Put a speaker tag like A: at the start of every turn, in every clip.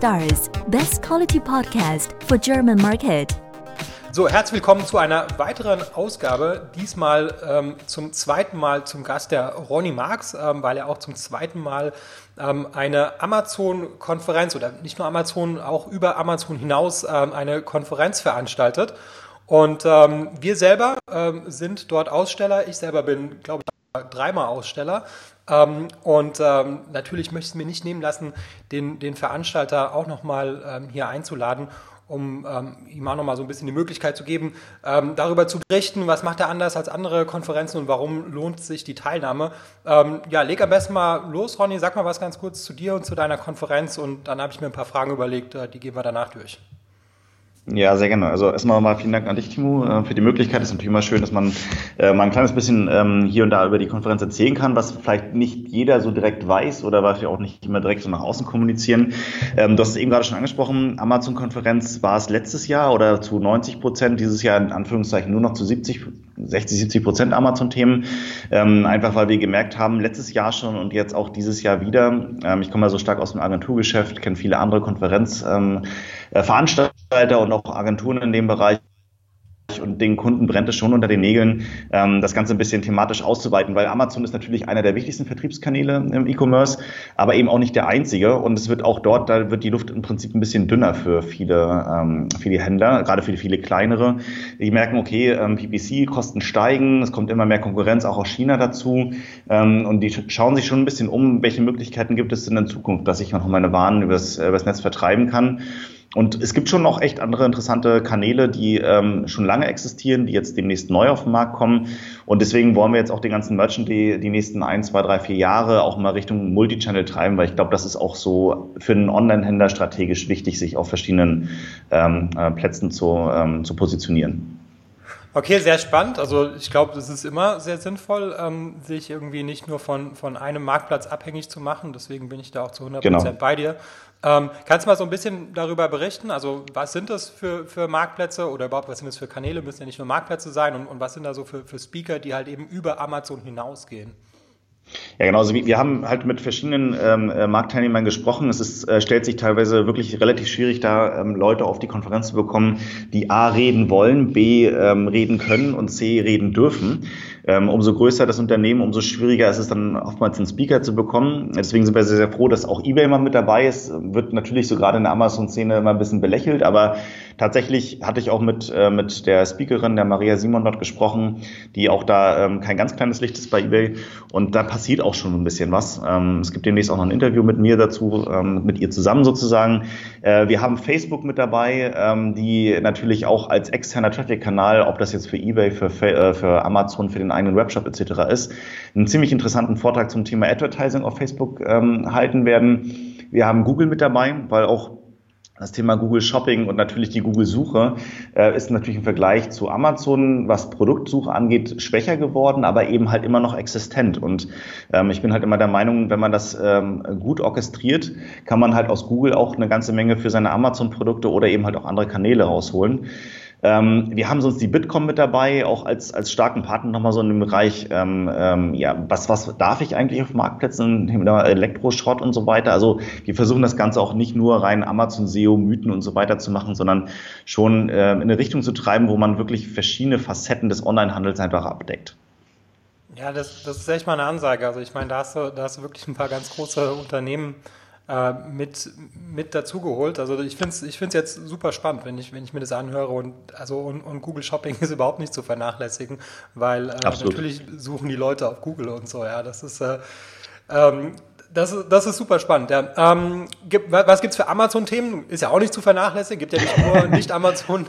A: Stars, best quality podcast for German market.
B: So, herzlich willkommen zu einer weiteren Ausgabe. Diesmal ähm, zum zweiten Mal zum Gast der Ronny Marx, ähm, weil er auch zum zweiten Mal ähm, eine Amazon-Konferenz oder nicht nur Amazon, auch über Amazon hinaus ähm, eine Konferenz veranstaltet. Und ähm, wir selber ähm, sind dort Aussteller. Ich selber bin, glaube ich, dreimal Aussteller. Ähm, und ähm, natürlich möchte ich es mir nicht nehmen lassen, den, den Veranstalter auch nochmal ähm, hier einzuladen, um ähm, ihm auch nochmal so ein bisschen die Möglichkeit zu geben, ähm, darüber zu berichten, was macht er anders als andere Konferenzen und warum lohnt sich die Teilnahme. Ähm, ja, leg am besten mal los, Ronny, sag mal was ganz kurz zu dir und zu deiner Konferenz und dann habe ich mir ein paar Fragen überlegt, äh, die gehen wir danach durch.
C: Ja, sehr gerne. Also erstmal mal vielen Dank an dich, Timo, äh, für die Möglichkeit. Es ist natürlich immer schön, dass man äh, mal ein kleines bisschen ähm, hier und da über die Konferenz erzählen kann, was vielleicht nicht jeder so direkt weiß oder was wir auch nicht immer direkt so nach außen kommunizieren. Ähm, du hast es eben gerade schon angesprochen, Amazon-Konferenz war es letztes Jahr oder zu 90 Prozent, dieses Jahr in Anführungszeichen nur noch zu 70 60, 70 Prozent Amazon-Themen, ähm, einfach weil wir gemerkt haben, letztes Jahr schon und jetzt auch dieses Jahr wieder, ähm, ich komme ja so stark aus dem Agenturgeschäft, kenne viele andere Konferenzveranstalter ähm, und auch Agenturen in dem Bereich und den Kunden brennt es schon unter den Nägeln, ähm, das Ganze ein bisschen thematisch auszuweiten, weil Amazon ist natürlich einer der wichtigsten Vertriebskanäle im E-Commerce, aber eben auch nicht der einzige. Und es wird auch dort, da wird die Luft im Prinzip ein bisschen dünner für viele, ähm, viele Händler, gerade für viele kleinere. Die merken, okay, ähm, PPC-Kosten steigen, es kommt immer mehr Konkurrenz auch aus China dazu. Ähm, und die schauen sich schon ein bisschen um, welche Möglichkeiten gibt es denn in Zukunft, dass ich noch meine Waren übers, übers Netz vertreiben kann. Und es gibt schon noch echt andere interessante Kanäle, die ähm, schon lange existieren, die jetzt demnächst neu auf den Markt kommen. Und deswegen wollen wir jetzt auch den ganzen Merchant die, die nächsten ein, zwei, drei, vier Jahre auch mal Richtung Multichannel treiben, weil ich glaube, das ist auch so für einen Online-Händler strategisch wichtig, sich auf verschiedenen ähm, äh, Plätzen zu, ähm, zu positionieren.
B: Okay, sehr spannend. Also ich glaube, es ist immer sehr sinnvoll, ähm, sich irgendwie nicht nur von, von einem Marktplatz abhängig zu machen. Deswegen bin ich da auch zu 100% genau. bei dir. Ähm, kannst du mal so ein bisschen darüber berichten? Also was sind das für, für Marktplätze oder überhaupt was sind das für Kanäle? Müssen ja nicht nur Marktplätze sein und, und was sind da so für, für Speaker, die halt eben über Amazon hinausgehen?
C: Ja, genau. Also wir haben halt mit verschiedenen ähm, äh, Marktteilnehmern gesprochen. Es ist, äh, stellt sich teilweise wirklich relativ schwierig, da ähm, Leute auf die Konferenz zu bekommen, die A reden wollen, B ähm, reden können und C reden dürfen. Ähm, umso größer das Unternehmen, umso schwieriger ist es dann oftmals einen Speaker zu bekommen. Deswegen sind wir sehr, sehr froh, dass auch eBay mal mit dabei ist. Wird natürlich so gerade in der Amazon-Szene immer ein bisschen belächelt, aber tatsächlich hatte ich auch mit, äh, mit der Speakerin, der Maria Simon dort gesprochen, die auch da ähm, kein ganz kleines Licht ist bei eBay. Und da passiert auch schon ein bisschen was. Ähm, es gibt demnächst auch noch ein Interview mit mir dazu, mit ihr zusammen sozusagen. Äh, wir haben Facebook mit dabei, die natürlich auch als externer Traffic-Kanal, ob das jetzt für eBay, für, äh, für Amazon, für den einen eigenen Webshop etc. ist, einen ziemlich interessanten Vortrag zum Thema Advertising auf Facebook ähm, halten werden. Wir haben Google mit dabei, weil auch das Thema Google Shopping und natürlich die Google Suche äh, ist natürlich im Vergleich zu Amazon, was Produktsuche angeht, schwächer geworden, aber eben halt immer noch existent. Und ähm, ich bin halt immer der Meinung, wenn man das ähm, gut orchestriert, kann man halt aus Google auch eine ganze Menge für seine Amazon-Produkte oder eben halt auch andere Kanäle rausholen. Ähm, wir haben sonst die Bitkom mit dabei, auch als, als starken Partner nochmal so in dem Bereich, ähm, ähm, ja, was, was darf ich eigentlich auf Marktplätzen, Elektroschrott und so weiter. Also wir versuchen das Ganze auch nicht nur rein Amazon SEO, Mythen und so weiter zu machen, sondern schon äh, in eine Richtung zu treiben, wo man wirklich verschiedene Facetten des Onlinehandels einfach abdeckt.
B: Ja, das, das ist echt mal eine Ansage. Also ich meine, da hast du, da hast du wirklich ein paar ganz große Unternehmen äh, mit, mit dazugeholt. Also ich finde es ich find's jetzt super spannend, wenn ich, wenn ich mir das anhöre und, also, und, und Google Shopping ist überhaupt nicht zu vernachlässigen, weil äh, natürlich suchen die Leute auf Google und so, ja. Das ist äh, ähm, das, das ist super spannend. Ja. Ähm, gibt, was gibt es für Amazon-Themen? Ist ja auch nicht zu vernachlässigen, gibt ja nicht nur nicht Amazon.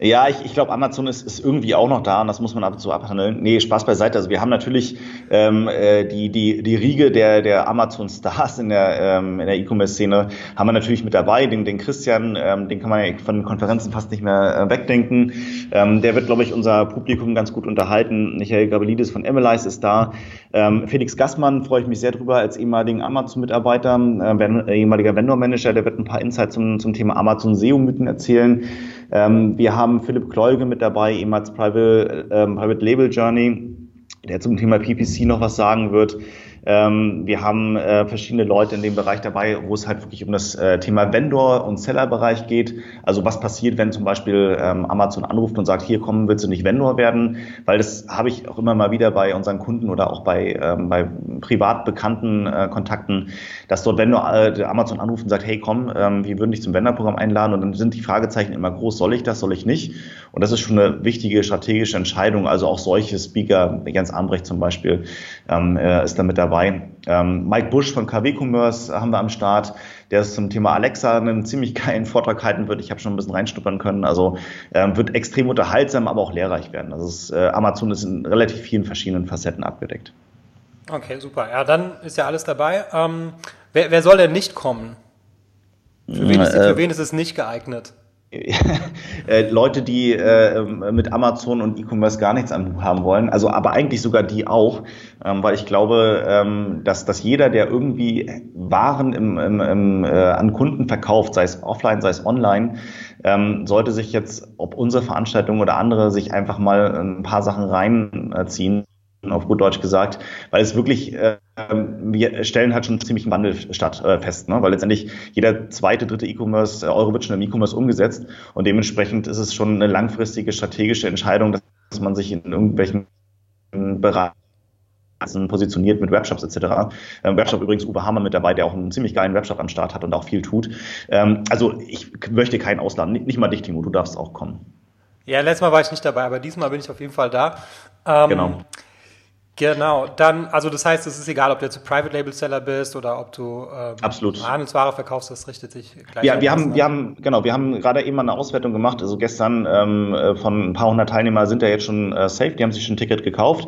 C: Ja, ich, ich glaube, Amazon ist, ist irgendwie auch noch da und das muss man ab und zu abhandeln. Nee, Spaß beiseite. Also wir haben natürlich ähm, äh, die, die, die Riege der, der Amazon-Stars in der, ähm, in der E-Commerce-Szene haben wir natürlich mit dabei. Den, den Christian, ähm, den kann man ja von den Konferenzen fast nicht mehr äh, wegdenken. Ähm, der wird, glaube ich, unser Publikum ganz gut unterhalten. Michael Gabelidis von Emilize ist da. Ähm, Felix Gassmann freue ich mich sehr drüber als ehemaligen Amazon-Mitarbeiter, äh, ehemaliger Vendor-Manager. Der wird ein paar Insights zum, zum Thema Amazon-SEO-Mythen erzählen. Ähm, wir haben Philipp Kleuge mit dabei, ehemals Private, ähm, Private Label Journey, der zum Thema PPC noch was sagen wird. Ähm, wir haben äh, verschiedene Leute in dem Bereich dabei, wo es halt wirklich um das äh, Thema Vendor- und Seller-Bereich geht. Also was passiert, wenn zum Beispiel ähm, Amazon anruft und sagt, hier kommen, willst du nicht Vendor werden? Weil das habe ich auch immer mal wieder bei unseren Kunden oder auch bei, ähm, bei privat bekannten äh, Kontakten, dass dort Vendor äh, Amazon anruft und sagt, hey komm, ähm, wir würden dich zum Vendor-Programm einladen und dann sind die Fragezeichen immer groß, soll ich das, soll ich nicht? Und das ist schon eine wichtige strategische Entscheidung. Also auch solche Speaker, Jens Ambrecht zum Beispiel, ähm, äh, ist da mit dabei. Ähm, Mike Busch von KW Commerce haben wir am Start, der zum Thema Alexa einen ziemlich geilen Vortrag halten wird. Ich habe schon ein bisschen reinstuppern können. Also ähm, wird extrem unterhaltsam, aber auch lehrreich werden. Also es, äh, Amazon ist in relativ vielen verschiedenen Facetten abgedeckt.
B: Okay, super. Ja, dann ist ja alles dabei. Ähm, wer, wer soll denn nicht kommen? Für wen, ist, für äh, wen ist es nicht geeignet?
C: Äh, Leute, die äh, mit Amazon und E-Commerce gar nichts am haben wollen, also aber eigentlich sogar die auch, ähm, weil ich glaube, ähm, dass, dass jeder, der irgendwie Waren im, im, im, äh, an Kunden verkauft, sei es offline, sei es online, ähm, sollte sich jetzt, ob unsere Veranstaltung oder andere, sich einfach mal ein paar Sachen reinziehen auf gut Deutsch gesagt, weil es wirklich, äh, wir stellen halt schon ziemlich einen Wandel statt, äh, fest, ne? weil letztendlich jeder zweite, dritte E-Commerce, äh, Euro wird schon im E-Commerce umgesetzt und dementsprechend ist es schon eine langfristige strategische Entscheidung, dass man sich in irgendwelchen Bereichen positioniert mit Webshops etc. Ähm, Webshop übrigens Uwe Hammer mit dabei, der auch einen ziemlich geilen Webshop am Start hat und auch viel tut. Ähm, also ich möchte keinen ausladen, nicht, nicht mal dich, Timo, du darfst auch kommen.
B: Ja, letztes Mal war ich nicht dabei, aber diesmal bin ich auf jeden Fall da. Ähm, genau. Genau, dann, also das heißt, es ist egal, ob du jetzt Private Label Seller bist oder ob du
C: ähm, Absolut.
B: Handelsware verkaufst, das richtet sich
C: gleich. Ja, wir haben, wir haben, genau, wir haben gerade eben mal eine Auswertung gemacht. Also gestern ähm, äh, von ein paar hundert Teilnehmer sind ja jetzt schon äh, safe, die haben sich schon ein Ticket gekauft.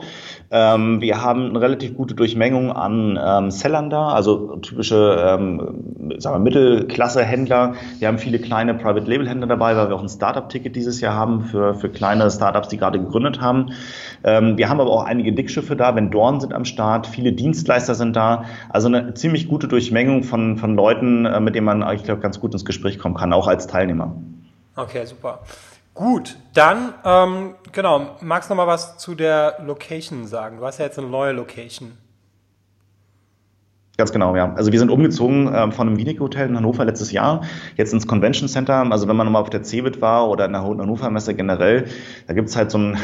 C: Ähm, wir haben eine relativ gute Durchmengung an ähm, Sellern da, also typische ähm, sagen wir, Mittelklasse-Händler. Wir haben viele kleine Private Label Händler dabei, weil wir auch ein Startup-Ticket dieses Jahr haben für, für kleine Startups, die gerade gegründet haben. Ähm, wir haben aber auch einige Dickschiffe da, Vendoren sind am Start, viele Dienstleister sind da. Also eine ziemlich gute Durchmengung von, von Leuten, äh, mit denen man eigentlich glaube, ganz gut ins Gespräch kommen kann, auch als Teilnehmer.
B: Okay, super. Gut, dann, ähm, genau, magst du noch mal was zu der Location sagen? Du hast ja jetzt eine neue Location.
C: Ganz genau, ja. Also wir sind umgezogen äh, von einem Wienig-Hotel in Hannover letztes Jahr, jetzt ins Convention Center. Also wenn man nochmal auf der CeBIT war oder in der Hannover Messe generell, da gibt's halt so ein,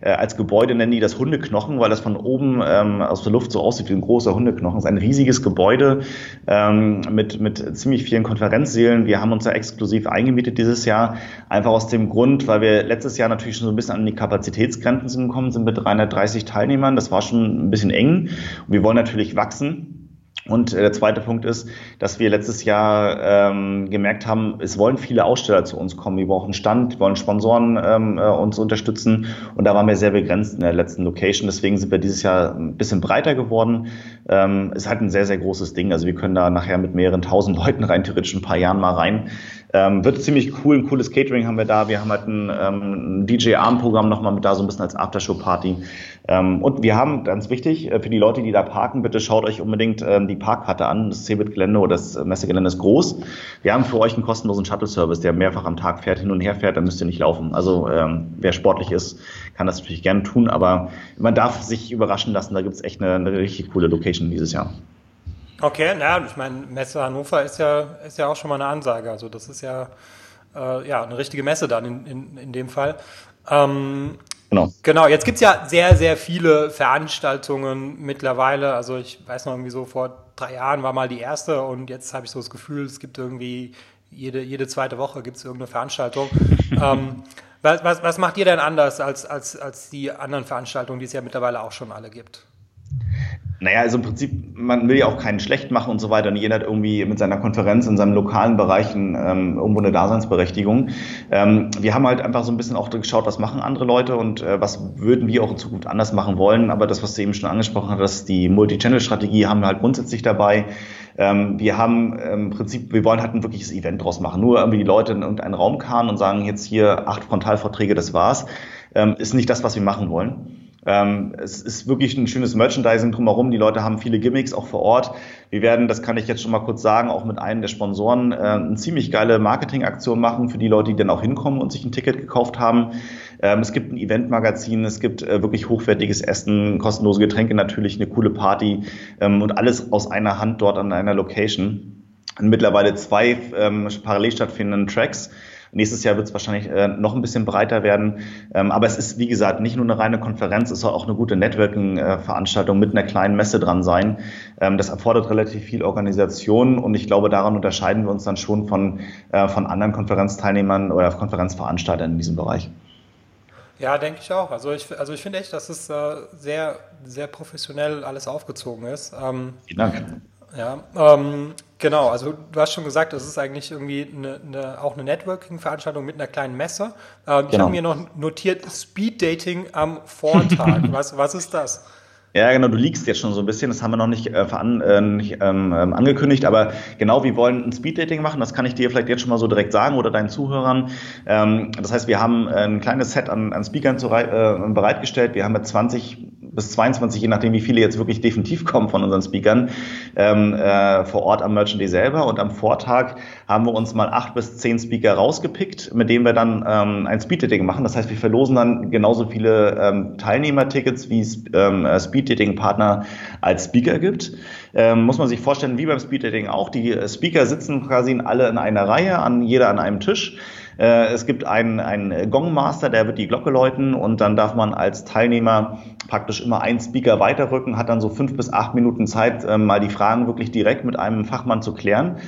C: äh, als Gebäude nennen die das Hundeknochen, weil das von oben ähm, aus der Luft so aussieht wie ein großer Hundeknochen. Das ist ein riesiges Gebäude ähm, mit, mit ziemlich vielen Konferenzsälen. Wir haben uns da exklusiv eingemietet dieses Jahr, einfach aus dem Grund, weil wir letztes Jahr natürlich schon so ein bisschen an die Kapazitätsgrenzen gekommen sind mit 330 Teilnehmern. Das war schon ein bisschen eng. Und wir wollen natürlich wachsen. Und äh, der zweite Punkt ist, dass wir letztes Jahr ähm, gemerkt haben, es wollen viele Aussteller zu uns kommen. Wir brauchen Stand, wollen Sponsoren ähm, äh, uns unterstützen. Und da waren wir sehr begrenzt in der letzten Location. Deswegen sind wir dieses Jahr ein bisschen breiter geworden. Ähm, ist halt ein sehr, sehr großes Ding. Also wir können da nachher mit mehreren tausend Leuten rein theoretisch ein paar Jahren mal rein. Ähm, wird ziemlich cool, ein cooles Catering haben wir da. Wir haben halt ein, ähm, ein DJ-Arm-Programm nochmal mit da, so ein bisschen als Aftershow-Party. Ähm, und wir haben, ganz wichtig, äh, für die Leute, die da parken, bitte schaut euch unbedingt ähm, die Parkkarte an. Das Cebit-Gelände oder das Messegelände ist groß. Wir haben für euch einen kostenlosen Shuttle-Service, der mehrfach am Tag fährt, hin und her fährt, dann müsst ihr nicht laufen. Also ähm, wer sportlich ist, kann das natürlich gerne tun, aber man darf sich überraschen lassen, da gibt's echt eine, eine richtig coole Location dieses Jahr.
B: Okay, naja, ich meine, Messe Hannover ist ja, ist ja auch schon mal eine Ansage. Also das ist ja, äh, ja eine richtige Messe dann in, in, in dem Fall. Ähm, genau. Genau, jetzt gibt's ja sehr, sehr viele Veranstaltungen mittlerweile. Also ich weiß noch irgendwie so, vor drei Jahren war mal die erste und jetzt habe ich so das Gefühl, es gibt irgendwie jede, jede zweite Woche gibt's irgendeine Veranstaltung. ähm, was, was, was macht ihr denn anders als, als, als die anderen Veranstaltungen, die es ja mittlerweile auch schon alle gibt?
C: Naja, also im Prinzip, man will ja auch keinen schlecht machen und so weiter. Und jeder hat irgendwie mit seiner Konferenz in seinem lokalen Bereich ähm, irgendwo eine Daseinsberechtigung. Ähm, wir haben halt einfach so ein bisschen auch geschaut, was machen andere Leute und äh, was würden wir auch in Zukunft anders machen wollen. Aber das, was du eben schon angesprochen hast, die Multi-Channel-Strategie haben wir halt grundsätzlich dabei. Ähm, wir haben im Prinzip, wir wollen halt ein wirkliches Event draus machen. Nur irgendwie die Leute in irgendeinen Raum kamen und sagen, jetzt hier acht Frontalvorträge, das war's, ähm, ist nicht das, was wir machen wollen. Ähm, es ist wirklich ein schönes Merchandising drumherum. Die Leute haben viele Gimmicks auch vor Ort. Wir werden, das kann ich jetzt schon mal kurz sagen, auch mit einem der Sponsoren äh, eine ziemlich geile Marketingaktion machen für die Leute, die dann auch hinkommen und sich ein Ticket gekauft haben. Ähm, es gibt ein Eventmagazin, es gibt äh, wirklich hochwertiges Essen, kostenlose Getränke natürlich, eine coole Party ähm, und alles aus einer Hand dort an einer Location. Und mittlerweile zwei ähm, parallel stattfindenden Tracks Nächstes Jahr wird es wahrscheinlich äh, noch ein bisschen breiter werden. Ähm, aber es ist, wie gesagt, nicht nur eine reine Konferenz, es soll auch eine gute Networking-Veranstaltung mit einer kleinen Messe dran sein. Ähm, das erfordert relativ viel Organisation und ich glaube, daran unterscheiden wir uns dann schon von, äh, von anderen Konferenzteilnehmern oder Konferenzveranstaltern in diesem Bereich.
B: Ja, denke ich auch. Also ich, also ich finde echt, dass es äh, sehr, sehr professionell alles aufgezogen ist. Ähm,
C: Vielen Dank.
B: Ja, ähm, genau. Also du hast schon gesagt, es ist eigentlich irgendwie eine, eine, auch eine Networking-Veranstaltung mit einer kleinen Messe. Ähm, genau. Ich habe mir noch notiert Speed Dating am Vortag. was, was ist das?
C: Ja, genau, du liegst jetzt schon so ein bisschen, das haben wir noch nicht, äh, veran, äh, nicht ähm, ähm, angekündigt, aber genau, wir wollen ein Speeddating machen, das kann ich dir vielleicht jetzt schon mal so direkt sagen oder deinen Zuhörern. Ähm, das heißt, wir haben ein kleines Set an, an Speakern zu, äh, bereitgestellt, wir haben mit 20 bis 22, je nachdem, wie viele jetzt wirklich definitiv kommen von unseren Speakern, ähm, äh, vor Ort am Merchant Day selber. Und am Vortag haben wir uns mal acht bis zehn Speaker rausgepickt, mit denen wir dann ähm, ein Speed-Dating machen. Das heißt, wir verlosen dann genauso viele ähm, Teilnehmertickets, wie es ähm, äh, Speed-Dating-Partner als Speaker gibt. Ähm, muss man sich vorstellen, wie beim Speed-Dating auch. Die Speaker sitzen quasi alle in einer Reihe, an jeder an einem Tisch. Äh, es gibt einen, einen Gongmaster, der wird die Glocke läuten und dann darf man als Teilnehmer praktisch immer einen Speaker weiterrücken, hat dann so fünf bis acht Minuten Zeit, äh, mal die Fragen wirklich direkt mit einem Fachmann zu klären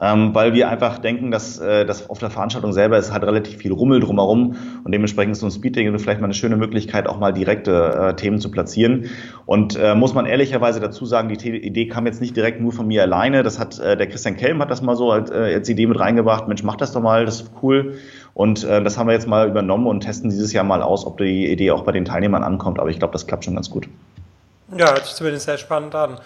C: ähm, weil wir einfach denken, dass, äh, dass auf der Veranstaltung selber ist halt relativ viel Rummel drumherum und dementsprechend ist so ein Speeddating vielleicht mal eine schöne Möglichkeit, auch mal direkte äh, Themen zu platzieren. Und äh, muss man ehrlicherweise dazu sagen, die Idee kam jetzt nicht direkt nur von mir alleine. Das hat äh, der Christian Kelm hat das mal so als, äh, als Idee mit reingebracht. Mensch, mach das doch mal, das ist cool. Und äh, das haben wir jetzt mal übernommen und testen dieses Jahr mal aus, ob die Idee auch bei den Teilnehmern ankommt. Aber ich glaube, das klappt schon ganz gut.
B: Ja, hört sich zumindest sehr spannend an.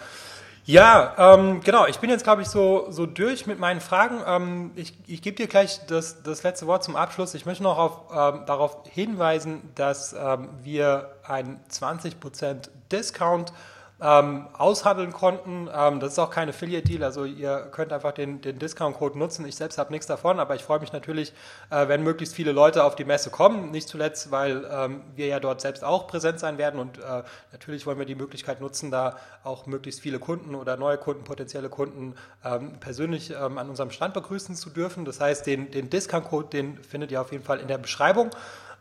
B: Ja, ähm, genau. Ich bin jetzt, glaube ich, so, so durch mit meinen Fragen. Ähm, ich ich gebe dir gleich das, das letzte Wort zum Abschluss. Ich möchte noch auf, ähm, darauf hinweisen, dass ähm, wir einen 20% Discount ähm, aushandeln konnten. Ähm, das ist auch kein Affiliate-Deal, also ihr könnt einfach den, den Discount-Code nutzen. Ich selbst habe nichts davon, aber ich freue mich natürlich, äh, wenn möglichst viele Leute auf die Messe kommen. Nicht zuletzt, weil ähm, wir ja dort selbst auch präsent sein werden und äh, natürlich wollen wir die Möglichkeit nutzen, da auch möglichst viele Kunden oder neue Kunden, potenzielle Kunden ähm, persönlich ähm, an unserem Stand begrüßen zu dürfen. Das heißt, den, den Discount-Code, den findet ihr auf jeden Fall in der Beschreibung.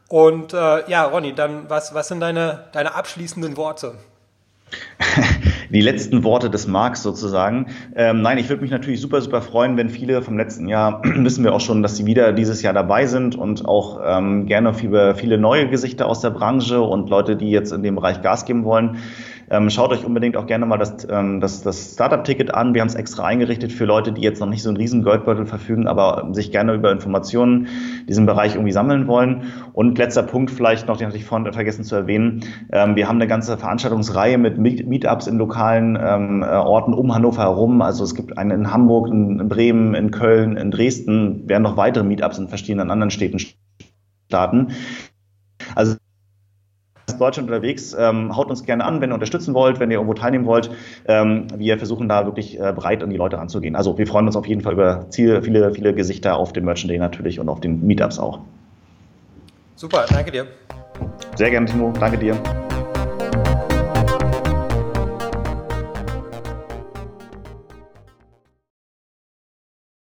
B: Und äh, ja, Ronny, dann was, was sind deine, deine abschließenden Worte?
C: die letzten Worte des Marks sozusagen. Ähm, nein, ich würde mich natürlich super, super freuen, wenn viele vom letzten Jahr, wissen wir auch schon, dass sie wieder dieses Jahr dabei sind und auch ähm, gerne viele, viele neue Gesichter aus der Branche und Leute, die jetzt in dem Bereich Gas geben wollen. Ähm, schaut euch unbedingt auch gerne mal das, ähm, das, das Startup-Ticket an. Wir haben es extra eingerichtet für Leute, die jetzt noch nicht so einen riesen Geldbeutel verfügen, aber sich gerne über Informationen in diesem Bereich irgendwie sammeln wollen. Und letzter Punkt vielleicht noch, den hatte ich vorhin vergessen zu erwähnen. Ähm, wir haben eine ganze Veranstaltungsreihe mit Meetups in lokalen ähm, äh, Orten um Hannover herum. Also es gibt eine in Hamburg, in Bremen, in Köln, in Dresden, werden noch weitere Meetups in verschiedenen anderen Städten starten. Also Deutschland unterwegs. Ähm, haut uns gerne an, wenn ihr unterstützen wollt, wenn ihr irgendwo teilnehmen wollt. Ähm, wir versuchen da wirklich äh, breit an die Leute ranzugehen. Also wir freuen uns auf jeden Fall über Ziel, viele, viele Gesichter auf dem Merchant Day natürlich und auf den Meetups auch.
B: Super, danke dir.
C: Sehr gerne, Timo. Danke dir.